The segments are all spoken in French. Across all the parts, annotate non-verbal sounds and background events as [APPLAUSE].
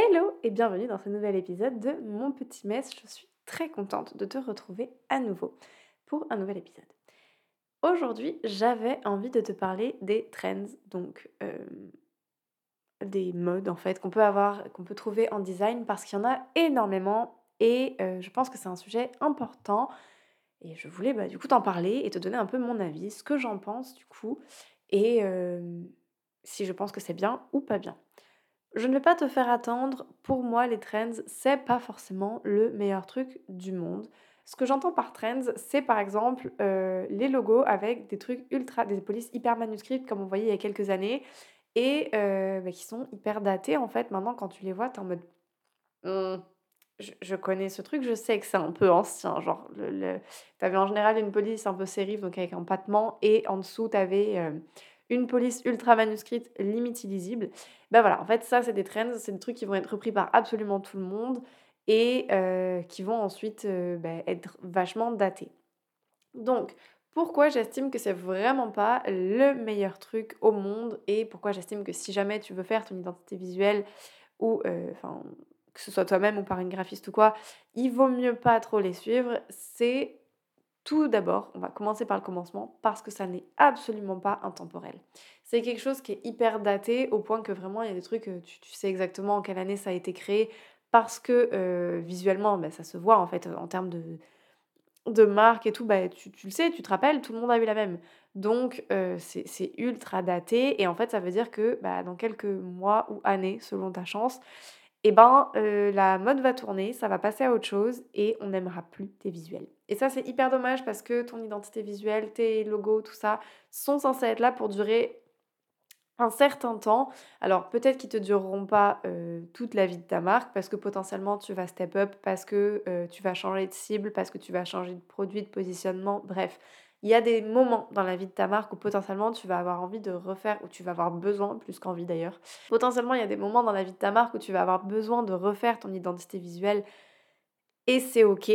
Hello et bienvenue dans ce nouvel épisode de Mon Petit Mess. Je suis très contente de te retrouver à nouveau pour un nouvel épisode. Aujourd'hui, j'avais envie de te parler des trends, donc euh, des modes en fait qu'on peut avoir, qu'on peut trouver en design parce qu'il y en a énormément et euh, je pense que c'est un sujet important et je voulais bah, du coup t'en parler et te donner un peu mon avis, ce que j'en pense du coup et euh, si je pense que c'est bien ou pas bien. Je ne vais pas te faire attendre. Pour moi, les trends, c'est pas forcément le meilleur truc du monde. Ce que j'entends par trends, c'est par exemple euh, les logos avec des trucs ultra, des polices hyper manuscrites comme on voyait il y a quelques années et euh, bah, qui sont hyper datés en fait. Maintenant, quand tu les vois, t'es en mode. Hum, je, connais ce truc, je sais que c'est un peu ancien. Genre, le, t'avais en général une police un peu sérif, donc avec un pattement, et en dessous, t'avais euh, une police ultra manuscrite, limite illisible. Ben voilà, en fait, ça, c'est des trends, c'est des trucs qui vont être repris par absolument tout le monde et euh, qui vont ensuite euh, ben, être vachement datés. Donc, pourquoi j'estime que c'est vraiment pas le meilleur truc au monde et pourquoi j'estime que si jamais tu veux faire ton identité visuelle ou euh, que ce soit toi-même ou par une graphiste ou quoi, il vaut mieux pas trop les suivre, c'est tout d'abord, on va commencer par le commencement, parce que ça n'est absolument pas intemporel. C'est quelque chose qui est hyper daté, au point que vraiment, il y a des trucs, euh, tu, sais exactement en quelle année ça a été créé, parce que euh, visuellement, bah, ça se voit en fait, en termes de, marque et tout, bah, tu, le sais, tu te rappelles, tout le monde a eu la même. Donc, euh, c'est ultra daté, et en fait, ça veut dire que bah, dans quelques mois ou années, selon ta chance, eh ben, la mode va tourner, ça va passer à autre chose, et on n'aimera plus tes visuels. Et ça, c'est hyper dommage parce que ton identité visuelle, tes logos, tout ça, sont censés être là pour durer un certain temps. Alors peut-être qu'ils te dureront pas euh, toute la vie de ta marque parce que potentiellement tu vas step up, parce que euh, tu vas changer de cible, parce que tu vas changer de produit, de positionnement, bref. Il y a des moments dans la vie de ta marque où potentiellement tu vas avoir envie de refaire, ou tu vas avoir besoin, plus qu'envie d'ailleurs. Potentiellement il y a des moments dans la vie de ta marque où tu vas avoir besoin de refaire ton identité visuelle et c'est ok.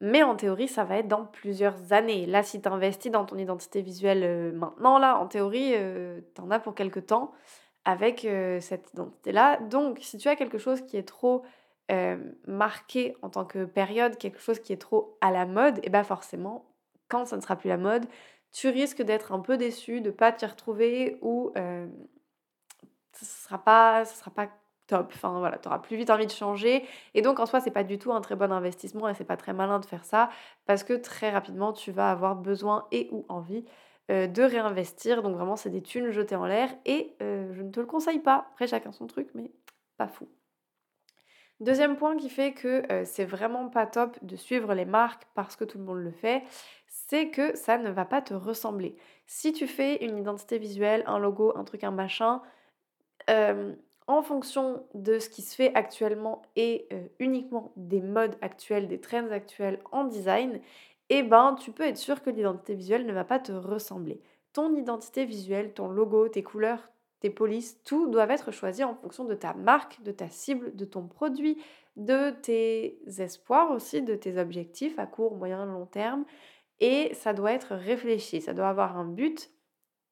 Mais en théorie, ça va être dans plusieurs années. Là, si tu investis dans ton identité visuelle euh, maintenant, là, en théorie, euh, tu en as pour quelques temps avec euh, cette identité-là. Donc, si tu as quelque chose qui est trop marqué en tant que période, quelque chose qui est trop à la mode, et eh bien forcément, quand ça ne sera plus la mode, tu risques d'être un peu déçu, de ne pas t'y retrouver ou ce ne sera pas top. Enfin voilà, tu auras plus vite envie de changer. Et donc en soi, c'est pas du tout un très bon investissement et c'est pas très malin de faire ça parce que très rapidement, tu vas avoir besoin et ou envie euh, de réinvestir. Donc vraiment, c'est des thunes jetées en l'air et euh, je ne te le conseille pas. Après, chacun son truc, mais pas fou. Deuxième point qui fait que euh, c'est vraiment pas top de suivre les marques parce que tout le monde le fait, c'est que ça ne va pas te ressembler. Si tu fais une identité visuelle, un logo, un truc, un machin, en fonction de ce qui se fait actuellement et euh, uniquement des modes actuels, des trends actuels en design, eh ben, tu peux être sûr que l'identité visuelle ne va pas te ressembler. Ton identité visuelle, ton logo, tes couleurs, tes polices, tout doit être choisi en fonction de ta marque, de ta cible, de ton produit, de tes espoirs aussi, de tes objectifs à court, moyen, long terme. Et ça doit être réfléchi, ça doit avoir un but.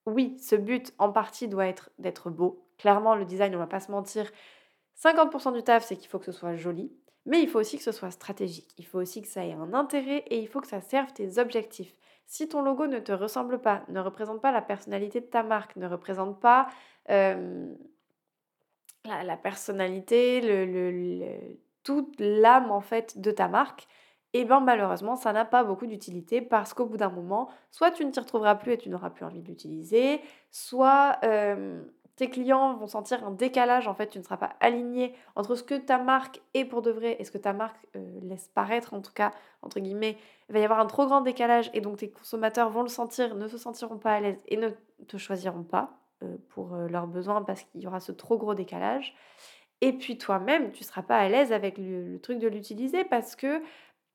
Oui, ce but en partie doit être d'être beau, Clairement, le design, on va pas se mentir, 50% du taf, c'est qu'il faut que ce soit joli, mais il faut aussi que ce soit stratégique. Il faut aussi que ça ait un intérêt et il faut que ça serve tes objectifs. Si ton logo ne te ressemble pas, ne représente pas la personnalité de ta marque, ne représente pas la, personnalité, le, toute l'âme en fait de ta marque, eh bien malheureusement ça n'a pas beaucoup d'utilité parce qu'au bout d'un moment, soit tu ne t'y retrouveras plus et tu n'auras plus envie de l'utiliser, soit tes clients vont sentir un décalage, en fait, tu ne seras pas aligné entre ce que ta marque est pour de vrai et ce que ta marque euh, laisse paraître, en tout cas, entre guillemets. Il va y avoir un trop grand décalage et donc tes consommateurs vont le sentir, ne se sentiront pas à l'aise et ne te choisiront pas euh, pour euh, leurs besoins parce qu'il y aura ce trop gros décalage. Et puis toi-même, tu ne seras pas à l'aise avec le truc de l'utiliser parce que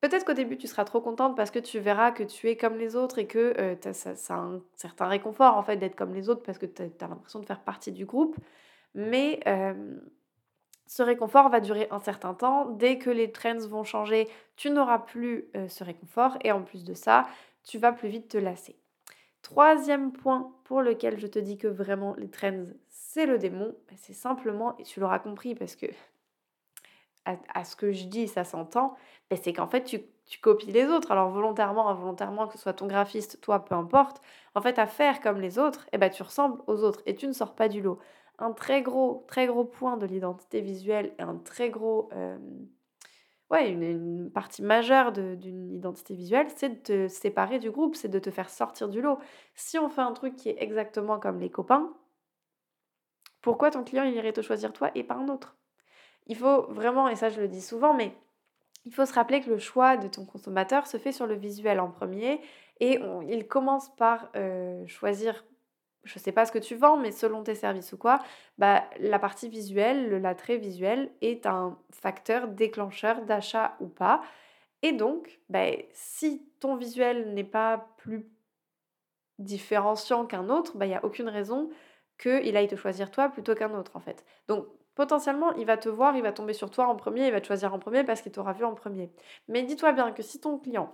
Peut-être qu'au début, tu seras trop contente parce que tu verras que tu es comme les autres et que euh, ça, a un certain réconfort en fait d'être comme les autres parce que tu as, l'impression de faire partie du groupe. Mais ce réconfort va durer un certain temps. Dès que les trends vont changer, tu n'auras plus euh, ce réconfort et en plus de ça, tu vas plus vite te lasser. Troisième point pour lequel je te dis que vraiment les trends, c'est le démon, c'est simplement, et tu l'auras compris parce que à, ce que je dis, ça s'entend, ben c'est qu'en fait, tu, tu, copies les autres. Alors volontairement, involontairement, que ce soit ton graphiste, toi, peu importe. En fait, à faire comme les autres, et eh ben, tu ressembles aux autres et tu ne sors pas du lot. Un très gros, très gros point de l'identité visuelle et un très gros... Euh, ouais, une, partie majeure d'une identité visuelle, c'est de te séparer du groupe, c'est de te faire sortir du lot. Si on fait un truc qui est exactement comme les copains, pourquoi ton client il irait te choisir toi et pas un autre? Il faut vraiment, et ça je le dis souvent, mais il faut se rappeler que le choix de ton consommateur se fait sur le visuel en premier et il commence par euh, choisir, je ne sais pas ce que tu vends, mais selon tes services ou quoi, bah, la partie visuelle, l'attrait visuel est un facteur déclencheur d'achat ou pas. Et donc, bah, si ton visuel n'est pas plus différenciant qu'un autre, bah, il n'y a aucune raison qu'il aille te choisir toi plutôt qu'un autre en fait. Potentiellement, il va te voir, il va tomber sur toi en premier, il va te choisir en premier parce qu'il t'aura vu en premier. Mais dis-toi bien que si ton client,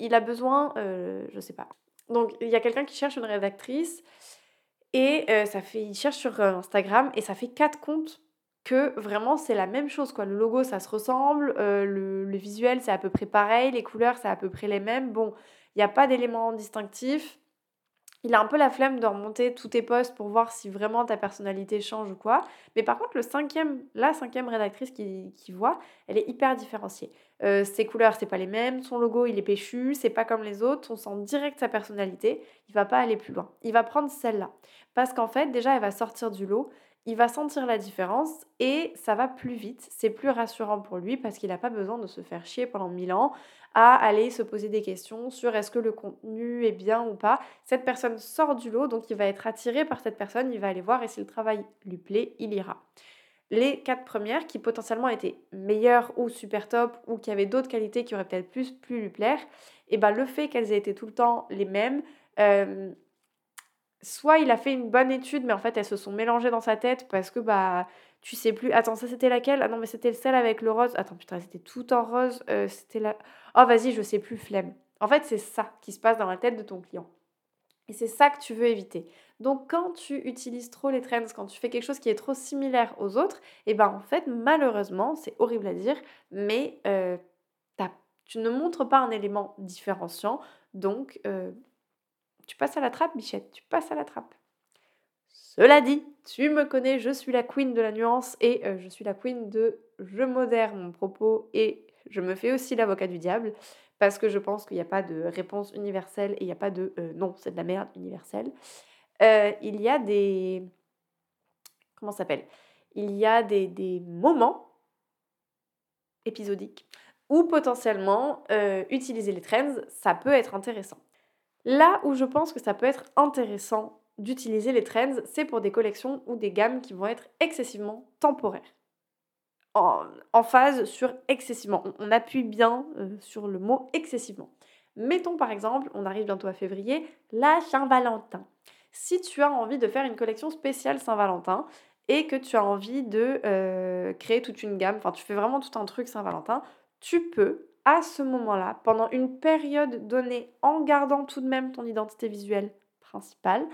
il, a besoin, euh, je sais pas. Donc, il y a quelqu'un qui cherche une rédactrice et euh, ça fait, il cherche sur euh, Instagram et ça fait quatre comptes que vraiment c'est la même chose. Quoi. Le logo, ça se ressemble, euh, le, le, visuel, c'est à peu près pareil, les couleurs, c'est à peu près les mêmes. Bon, il n'y a pas d'éléments distinctifs il a un peu la flemme de remonter tous tes posts pour voir si vraiment ta personnalité change ou quoi. Mais par contre, le cinquième, la cinquième rédactrice qui, voit, elle est hyper différenciée. Euh, ses couleurs, c'est pas les mêmes, son logo, il est péchu, c'est pas comme les autres, on sent direct sa personnalité, il va pas aller plus loin. Il va prendre celle-là. Parce qu'en fait, déjà, elle va sortir du lot, il va sentir la différence et ça va plus vite. C'est plus rassurant pour lui parce qu'il n'a pas besoin de se faire chier pendant mille ans à aller se poser des questions sur est-ce que le contenu est bien ou pas. Cette personne sort du lot, donc il va être attiré par cette personne, il va aller voir et si le travail lui plaît, il ira. Les quatre premières qui potentiellement étaient meilleures ou super top ou qui avaient d'autres qualités qui auraient peut-être plus pu lui plaire, et ben le fait qu'elles aient été tout le temps les mêmes, euh, soit il a fait une bonne étude, mais en fait elles se sont mélangées dans sa tête parce que bah tu sais plus. Attends, ça c'était laquelle? Ah non, mais c'était celle avec le rose. Attends, putain, c'était tout en rose. Euh, c'était la. Oh, vas-y, je sais plus, flemme. En fait, c'est ça qui se passe dans la tête de ton client. Et c'est ça que tu veux éviter. Donc, quand tu utilises trop les trends, quand tu fais quelque chose qui est trop similaire aux autres, et eh ben en fait, malheureusement, c'est horrible à dire, mais euh, tu ne montres pas un élément différenciant. Donc, euh, tu passes à la trappe, Bichette, tu passes à la trappe. Cela dit, tu me connais, je suis la queen de la nuance et euh, je suis la queen de je modère mon propos et je me fais aussi l'avocat du diable parce que je pense qu'il n'y a pas de réponse universelle et il n'y a pas de euh, non, c'est de la merde universelle. Euh, il y a des. Comment ça s'appelle? Il y a des, des, moments épisodiques où potentiellement utiliser les trends, ça peut être intéressant. Là où je pense que ça peut être intéressant d'utiliser les trends, c'est pour des collections ou des gammes qui vont être excessivement temporaires. En, phase sur excessivement. On, appuie bien euh, sur le mot excessivement. Mettons par exemple, on arrive bientôt à février, la Saint-Valentin. Si tu as envie de faire une collection spéciale Saint-Valentin et que tu as envie de euh, créer toute une gamme, enfin tu fais vraiment tout un truc Saint-Valentin, tu peux à ce moment-là, pendant une période donnée, en gardant tout de même ton identité visuelle principale,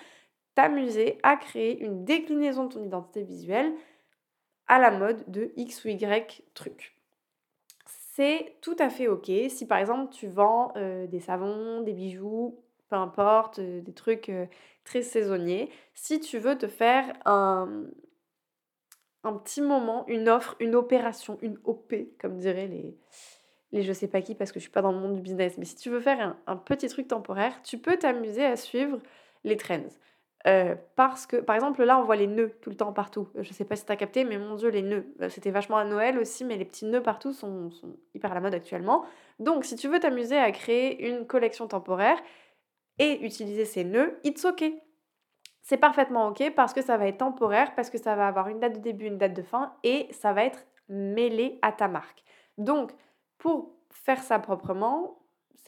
t'amuser à créer une déclinaison de ton identité visuelle à la mode de X ou Y truc. C'est tout à fait ok si par exemple tu vends euh, des savons, des bijoux, peu importe, euh, des trucs euh, très saisonniers. Si tu veux te faire un, un petit moment, une offre, une opération, une OP, comme diraient les, les je sais pas qui parce que je suis pas dans le monde du business, mais si tu veux faire un, petit truc temporaire, tu peux t'amuser à suivre les trends. Euh, parce que, par exemple, là, on voit les nœuds tout le temps partout. Je sais pas si tu as capté, mais mon Dieu, les nœuds. Euh, c'était vachement à Noël aussi, mais les petits nœuds partout sont, sont hyper à la mode actuellement. Donc, si tu veux t'amuser à créer une collection temporaire et utiliser ces nœuds, it's ok. C'est parfaitement ok parce que ça va être temporaire, parce que ça va avoir une date de début, une date de fin et ça va être mêlé à ta marque. Donc, pour faire ça proprement,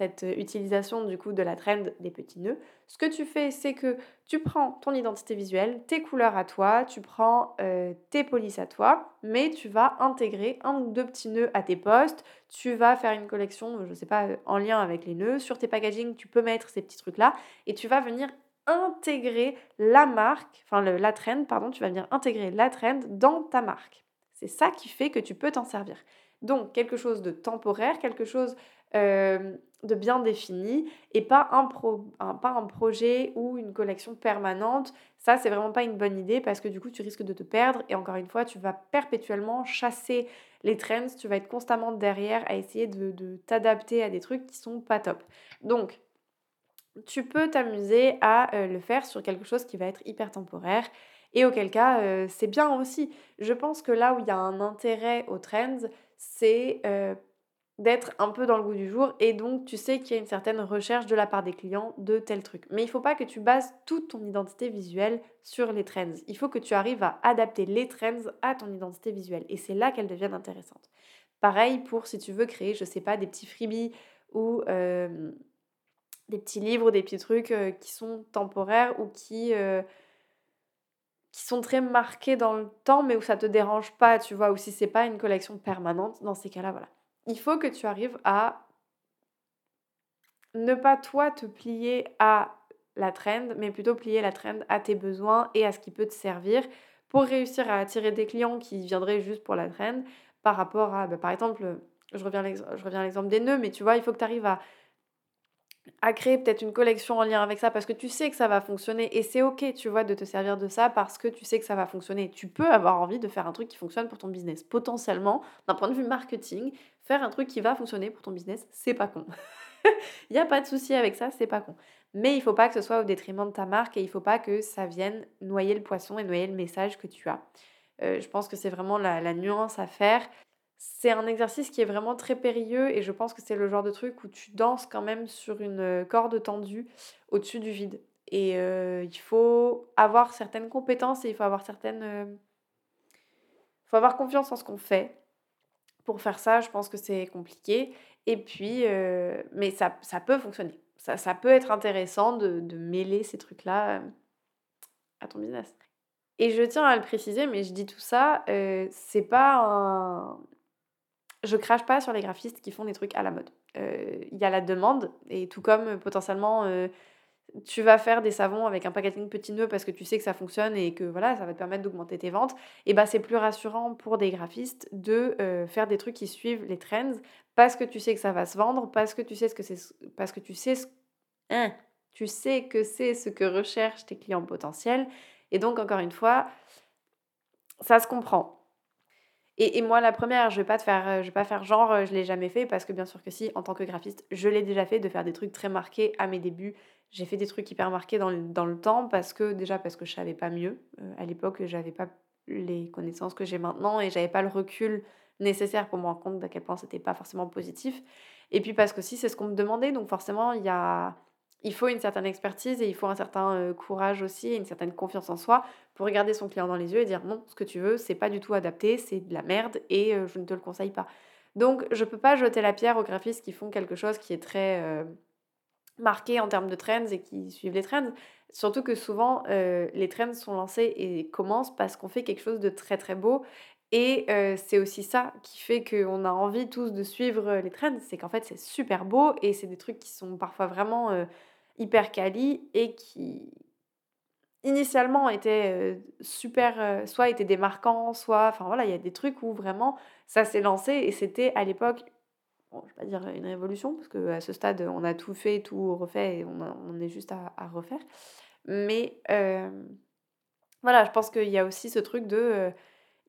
cette utilisation du coup de la trend des petits nœuds, ce que tu fais, c'est que tu prends ton identité visuelle, tes couleurs à toi, tu prends euh, tes polices à toi, mais tu vas intégrer un ou deux petits nœuds à tes posts, tu vas faire une collection, je sais pas, en lien avec les nœuds, sur tes packaging, tu peux mettre ces petits trucs-là, et tu vas venir intégrer la marque, enfin la trend, pardon, tu vas venir intégrer la trend dans ta marque. C'est ça qui fait que tu peux t'en servir. Donc quelque chose de temporaire, quelque chose de bien défini et pas un, pas un projet ou une collection permanente. Ça, c'est vraiment pas une bonne idée parce que du coup, tu risques de te perdre et encore une fois, tu vas perpétuellement chasser les trends, tu vas être constamment derrière à essayer de, t'adapter à des trucs qui sont pas top. Donc, tu peux t'amuser à euh, le faire sur quelque chose qui va être hyper temporaire et auquel cas, euh, c'est bien aussi. Je pense que là où il y a un intérêt aux trends, c'est euh, d'être un peu dans le goût du jour et donc tu sais qu'il y a une certaine recherche de la part des clients de tel truc. Mais il ne faut pas que tu bases toute ton identité visuelle sur les trends. Il faut que tu arrives à adapter les trends à ton identité visuelle et c'est là qu'elles deviennent intéressantes. Pareil pour si tu veux créer, je sais pas, des petits freebies ou euh, des petits livres, des petits trucs euh, qui sont temporaires ou qui qui sont très marqués dans le temps mais où ça te dérange pas, tu vois, ou si c'est pas une collection permanente, dans ces cas-là, voilà. Il faut que tu arrives à ne pas toi te plier à la trend, mais plutôt plier la trend à tes besoins et à ce qui peut te servir pour réussir à attirer des clients qui viendraient juste pour la trend par rapport à, bah, par exemple, je reviens à l'exemple des nœuds, mais tu vois, il faut que tu arrives à à créer peut-être une collection en lien avec ça parce que tu sais que ça va fonctionner et c'est ok, tu vois, de te servir de ça parce que tu sais que ça va fonctionner. Tu peux avoir envie de faire un truc qui fonctionne pour ton business. Potentiellement, d'un point de vue marketing, faire un truc qui va fonctionner pour ton business, c'est pas con. [LAUGHS] Il n'y a pas de souci avec ça, c'est pas con. Mais il faut pas que ce soit au détriment de ta marque et il faut pas que ça vienne noyer le poisson et noyer le message que tu as. Euh, je pense que c'est vraiment la nuance à faire c'est un exercice qui est vraiment très périlleux et je pense que c'est le genre de truc où tu danses quand même sur une euh, corde tendue au-dessus du vide. Et euh, il faut avoir certaines compétences et il faut avoir certaines... Euh, faut avoir confiance en ce qu'on fait. Pour faire ça, je pense que c'est compliqué. Et puis, mais ça, ça, peut fonctionner. Ça, ça peut être intéressant de, de mêler ces trucs-là à ton business. Et je tiens à le préciser, mais je dis tout ça, c'est pas un je crache pas sur les graphistes qui font des trucs à la mode. Euh, il y a la demande, et tout comme euh, potentiellement euh, tu vas faire des savons avec un packaging petit nœud parce que tu sais que ça fonctionne et que voilà, ça va te permettre d'augmenter tes ventes, et bah c'est plus rassurant pour des graphistes de faire des trucs qui suivent les trends parce que tu sais que ça va se vendre, parce que tu sais ce que c'est parce que tu sais ce hein, tu sais que c'est ce que recherchent tes clients potentiels et donc encore une fois, ça se comprend. Et, moi, la première, je vais pas te faire, euh, je vais pas faire genre, euh, je l'ai jamais fait parce que bien sûr que si, en tant que graphiste, je l'ai déjà fait de faire des trucs très marqués à mes débuts. J'ai fait des trucs hyper marqués dans le, dans le temps parce que déjà parce que je savais pas mieux. Euh, à l'époque, j'avais pas les connaissances que j'ai maintenant et j'avais pas le recul nécessaire pour me rendre compte d'à quel point c'était pas forcément positif. Et puis parce que si c'est ce qu'on me demandait, donc forcément il y a il faut une certaine expertise et il faut un certain courage aussi et une certaine confiance en soi pour regarder son client dans les yeux et dire non, ce que tu veux, c'est pas du tout adapté, c'est de la merde et je ne te le conseille pas. Donc je peux pas jeter la pierre aux graphistes qui font quelque chose qui est très marqué en termes de trends et qui suivent les trends. Surtout que souvent les trends sont lancés et commencent parce qu'on fait quelque chose de très très beau et c'est aussi ça qui fait qu'on a envie tous de suivre les trends, c'est qu'en fait c'est super beau et c'est des trucs qui sont parfois vraiment hyper quali et qui initialement étaient super, soit étaient démarquants, soit, enfin voilà, il y a des trucs où vraiment ça s'est lancé et c'était à l'époque, bon, je vais pas dire une révolution parce qu'à ce stade on a tout fait, tout refait et on, on est juste à, à refaire. Mais voilà, je pense qu'il y a aussi ce truc de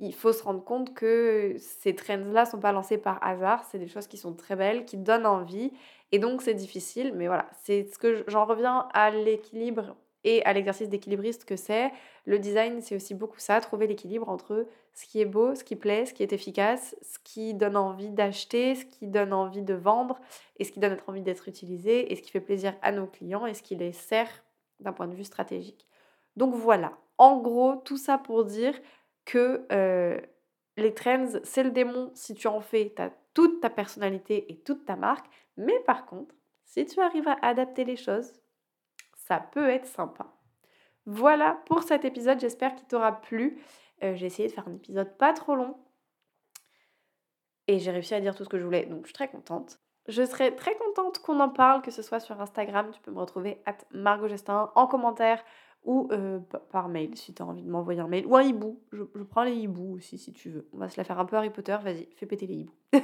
il faut se rendre compte que ces trends-là sont pas lancés par hasard, c'est des choses qui sont très belles, qui donnent envie, et donc c'est difficile, mais voilà, c'est ce que j'en reviens à l'équilibre et à l'exercice d'équilibriste que c'est. Le design, c'est aussi beaucoup ça, trouver l'équilibre entre ce qui est beau, ce qui plaît, ce qui est efficace, ce qui donne envie d'acheter, ce qui donne envie de vendre, et ce qui donne envie d'être utilisé, et ce qui fait plaisir à nos clients, et ce qui les sert d'un point de vue stratégique. Donc voilà, en gros, tout ça pour dire que les trends, c'est le démon. Si tu en fais, tu as toute ta personnalité et toute ta marque. Mais par contre, si tu arrives à adapter les choses, ça peut être sympa. Voilà pour cet épisode, j'espère qu'il t'aura plu. j'ai essayé de faire un épisode pas trop long. Et j'ai réussi à dire tout ce que je voulais, donc je suis très contente. Je serais très contente qu'on en parle, que ce soit sur Instagram, tu peux me retrouver à Margot Gestin en commentaire ou par mail si tu as envie de m'envoyer un mail ou un hibou. Je, je prends les hiboux aussi si tu veux. On va se la faire un peu Harry Potter. Vas-y, fais péter les hiboux. [LAUGHS]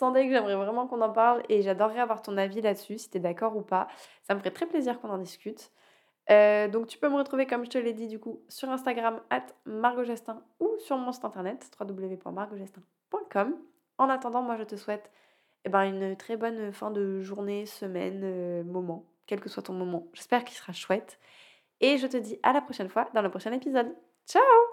Que j'aimerais vraiment qu'on en parle et j'adorerais avoir ton avis là-dessus, si tu es d'accord ou pas. Ça me ferait très plaisir qu'on en discute. donc tu peux me retrouver, comme je te l'ai dit, du coup, sur Instagram, at margogestin ou sur mon site internet, www.margogestin.com. En attendant, moi, je te souhaite eh ben, une très bonne fin de journée, semaine, moment, quel que soit ton moment. J'espère qu'il sera chouette. Et je te dis à la prochaine fois dans le prochain épisode. Ciao